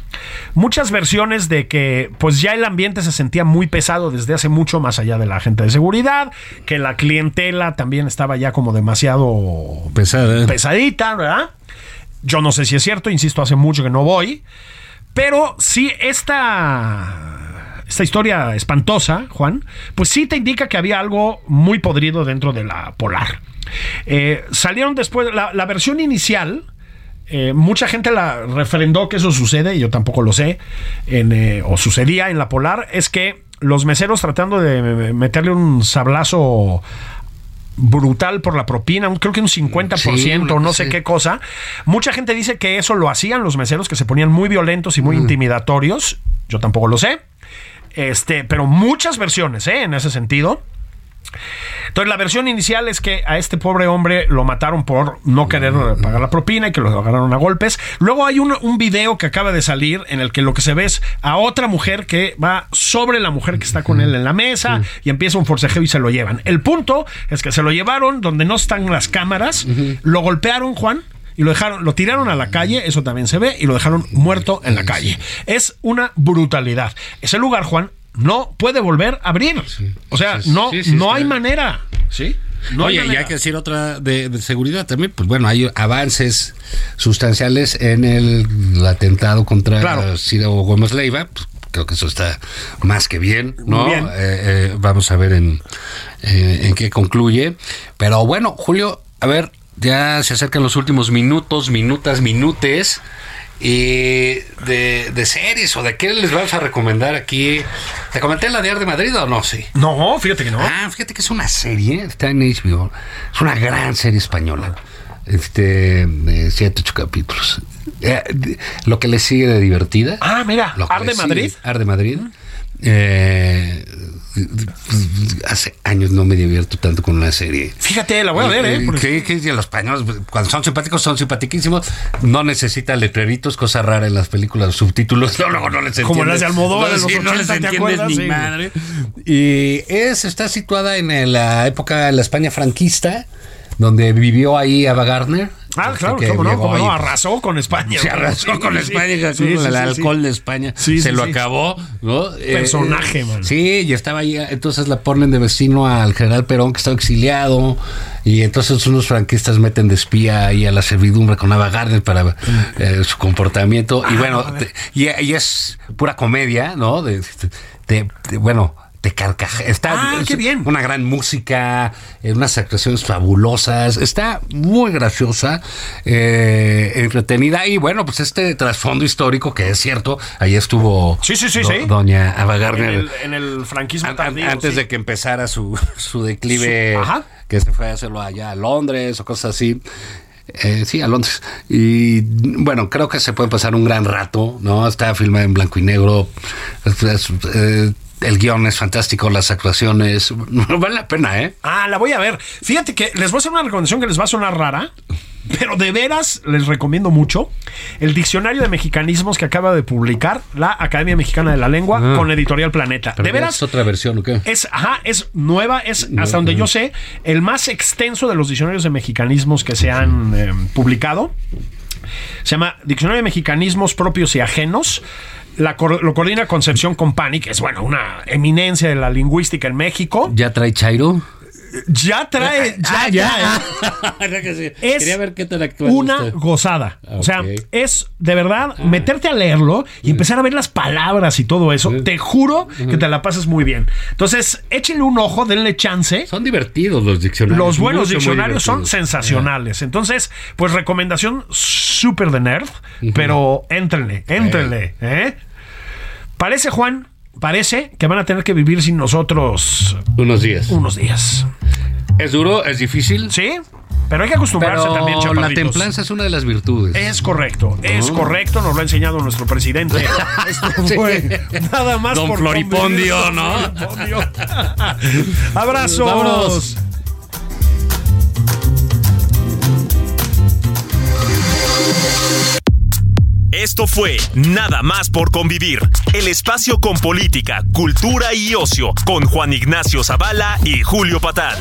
muchas versiones de que pues ya el ambiente se sentía muy pesado desde hace mucho más allá de la gente de seguridad, que la clientela también estaba ya como demasiado Pesada. pesadita, ¿verdad? Yo no sé si es cierto, insisto, hace mucho que no voy, pero sí esta esta historia espantosa, Juan, pues sí te indica que había algo muy podrido dentro de la Polar. Eh, salieron después, la, versión inicial, eh, mucha gente la refrendó que eso sucede, y yo tampoco lo sé, eh, o sucedía en la Polar, es que los meseros tratando de meterle un sablazo brutal por la propina, creo que un 50%, Sí, no sí. sé qué cosa. Mucha gente dice que eso lo hacían los meseros, que se ponían muy violentos y muy intimidatorios. Yo tampoco lo sé. Este, pero muchas versiones, ¿eh? En ese sentido. Entonces, la versión inicial es que a este pobre hombre lo mataron por no querer pagar la propina y que lo agarraron a golpes. Luego hay un, un video que acaba de salir en el que lo que se ve es a otra mujer que va sobre la mujer que está con él en la mesa y empieza un forcejeo y se lo llevan. El punto es que se lo llevaron donde no están las cámaras, lo golpearon, Juan. Y lo dejaron, lo tiraron a la calle, eso también se ve, y lo dejaron muerto en la calle. Es una brutalidad. Ese lugar, Juan, no puede volver a abrir. O sea, sí, no, sí, no hay manera. ¿Sí? No Oye, hay y hay que decir otra de, de seguridad también, pues bueno, hay avances sustanciales en el, el atentado contra Claro. Ciro Gómez Leiva, pues, creo que eso está más que bien, ¿no? Bien. Eh, eh, vamos a ver en, eh, en qué concluye. Pero bueno, Julio, a ver, ya se acercan los últimos minutos, minutas, minutes. Y de, de series o de qué les vamos a recomendar aquí. ¿Te comenté la de Ar de Madrid o no? Sí. No, fíjate que no. Ah, fíjate que es una serie, está en HBO. Es una gran serie española. Este, de siete, ocho capítulos. Eh, lo que le sigue de divertida. Ah, mira, Ar de Madrid. Ar de Madrid. Eh, hace años no me divierto tanto con una serie. Fíjate, la voy a ver, ¿eh? Porque- Que, que los españoles, cuando son simpáticos, son simpaticísimos. No necesita letreritos, cosa rara en las películas, subtítulos. No, no, no les Como entiendes. las de Almodóvar no, los sí, no 80, les ¿te entiendes acuerdas? ni Sí. madre. Y es, está situada en la época de la España franquista, donde vivió ahí Ava Gardner. Ah, Este, claro, cómo no, cómo no, arrasó con España. se arrasó Sí, con España, sí, con sí, el alcohol de España. Se lo acabó, ¿no? Eh, Personaje, eh, man. Sí, y estaba ahí, entonces la ponen de vecino al general Perón, que estaba exiliado, y entonces unos franquistas meten de espía ahí a la servidumbre con Ava Gardner para eh, su comportamiento. Ah, y bueno, te- y, y es pura comedia, ¿no? De, de- de- bueno. De carcaja. Está Ah, qué bien. una gran música, eh, unas actuaciones fabulosas, está muy graciosa, eh, entretenida y bueno, pues este trasfondo histórico que es cierto, ahí estuvo Sí, sí, sí, do- sí. doña Ava En el, en el franquismo an- tardío, antes sí. de que empezara su, su declive, Su- ajá. que se fue a hacerlo allá a Londres o cosas así. Eh, sí, a Londres. Y bueno, creo que se puede pasar un gran rato, ¿no? Está filmada en blanco y negro. Es- es, eh, el guion es fantástico, las actuaciones. Vale la pena, ¿eh? Ah, la voy a ver. Fíjate que les voy a hacer una recomendación que les va a sonar rara, pero de veras les recomiendo mucho el diccionario de mexicanismos que acaba de publicar la Academia Mexicana de la Lengua Ah. con Editorial Planeta. De veras. ¿Es otra versión o qué? Es, ajá, es nueva, es hasta donde yo sé, el más extenso de los diccionarios de mexicanismos que se han eh, publicado. Se llama Diccionario de Mexicanismos Propios y Ajenos. La cor- lo coordina Concepción Compani, que es, bueno, una eminencia de la lingüística en México. ¿Ya trae Chairo? Ya trae, ya, ya. Es Quería ver qué una gozada. O sea, es de verdad meterte a leerlo y empezar a ver las palabras y todo eso. Te juro que te la pasas muy bien. Entonces, échenle un ojo, denle chance. Son divertidos los diccionarios. Los buenos mucho, diccionarios son sensacionales. Entonces, pues recomendación súper de nerd, pero éntrenle, éntrenle. ¿eh? Parece, Juan, parece que van a tener que vivir sin nosotros Unos días. unos días. Es duro, es difícil. ¿Sí? Pero hay que acostumbrarse Pero también, la chaparritos. templanza es una de las virtudes. Es correcto, es correcto, nos lo ha enseñado nuestro presidente. Esto fue nada más Don por Floripondio, convivir, ¿no? Don Floripondio. Abrazos. Vámonos. Esto fue Nada más por convivir, el espacio con política, cultura y ocio, con Juan Ignacio Zavala y Julio Patán.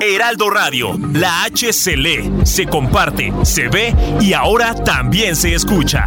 Heraldo Radio, la H se lee, se comparte, se ve y ahora también se escucha.